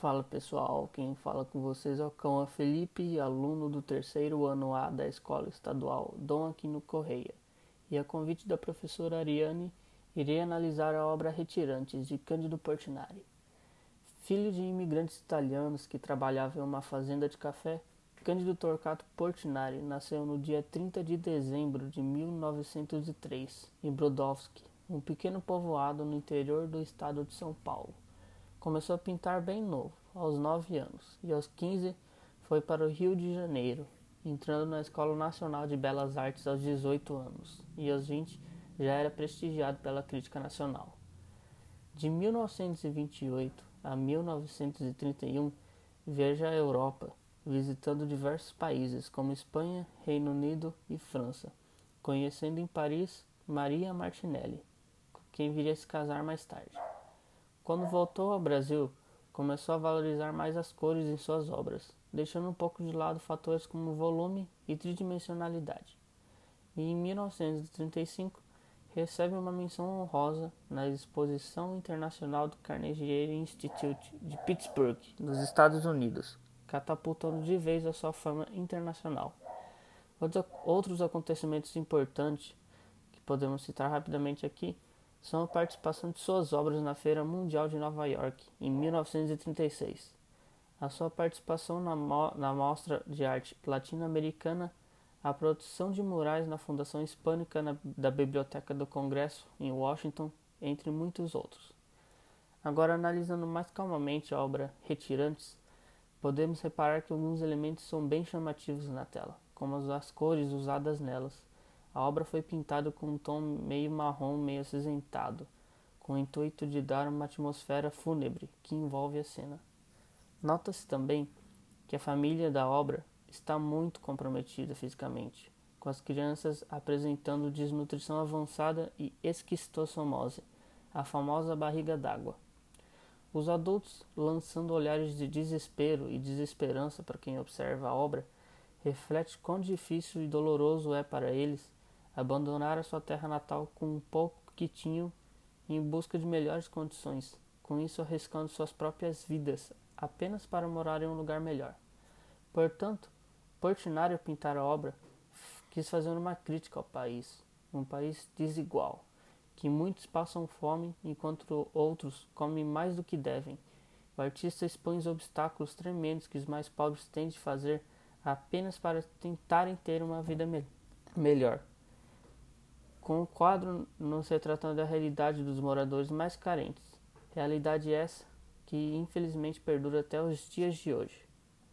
Fala pessoal, quem fala com vocês é o Cão Felipe, aluno do terceiro ano A da Escola Estadual Dom Aquino Correia. E a convite da professora Ariane, irei analisar a obra Retirantes de Cândido Portinari. Filho de imigrantes italianos que trabalhavam em uma fazenda de café, Cândido Torquato Portinari nasceu no dia 30 de dezembro de 1903 em Brodowski, um pequeno povoado no interior do estado de São Paulo. Começou a pintar bem novo, aos 9 anos, e aos 15 foi para o Rio de Janeiro, entrando na Escola Nacional de Belas Artes aos 18 anos, e aos 20 já era prestigiado pela crítica nacional. De 1928 a 1931, viaja à Europa, visitando diversos países como Espanha, Reino Unido e França, conhecendo em Paris Maria Martinelli, com quem viria se casar mais tarde. Quando voltou ao Brasil, começou a valorizar mais as cores em suas obras, deixando um pouco de lado fatores como volume e tridimensionalidade. E em 1935 recebe uma menção honrosa na Exposição Internacional do Carnegie Institute de Pittsburgh, nos Estados Unidos, catapultando de vez a sua fama internacional. Outros acontecimentos importantes que podemos citar rapidamente aqui são a participação de suas obras na Feira Mundial de Nova York, em 1936, a sua participação na, mo na Mostra de Arte Latino-Americana, a produção de murais na Fundação Hispânica na, da Biblioteca do Congresso, em Washington, entre muitos outros. Agora, analisando mais calmamente a obra Retirantes, podemos reparar que alguns elementos são bem chamativos na tela, como as cores usadas nelas a obra foi pintada com um tom meio marrom, meio acinzentado, com o intuito de dar uma atmosfera fúnebre que envolve a cena. Nota-se também que a família da obra está muito comprometida fisicamente, com as crianças apresentando desnutrição avançada e esquistossomose, a famosa barriga d'água. Os adultos, lançando olhares de desespero e desesperança para quem observa a obra, reflete quão difícil e doloroso é para eles abandonaram sua terra natal com um pouco que tinham em busca de melhores condições, com isso arriscando suas próprias vidas apenas para morar em um lugar melhor. Portanto, Portinari ao pintar a obra quis fazer uma crítica ao país, um país desigual, que muitos passam fome enquanto outros comem mais do que devem. O artista expõe os obstáculos tremendos que os mais pobres têm de fazer apenas para tentarem ter uma vida me melhor com o quadro não se tratando da realidade dos moradores mais carentes, realidade essa que infelizmente perdura até os dias de hoje.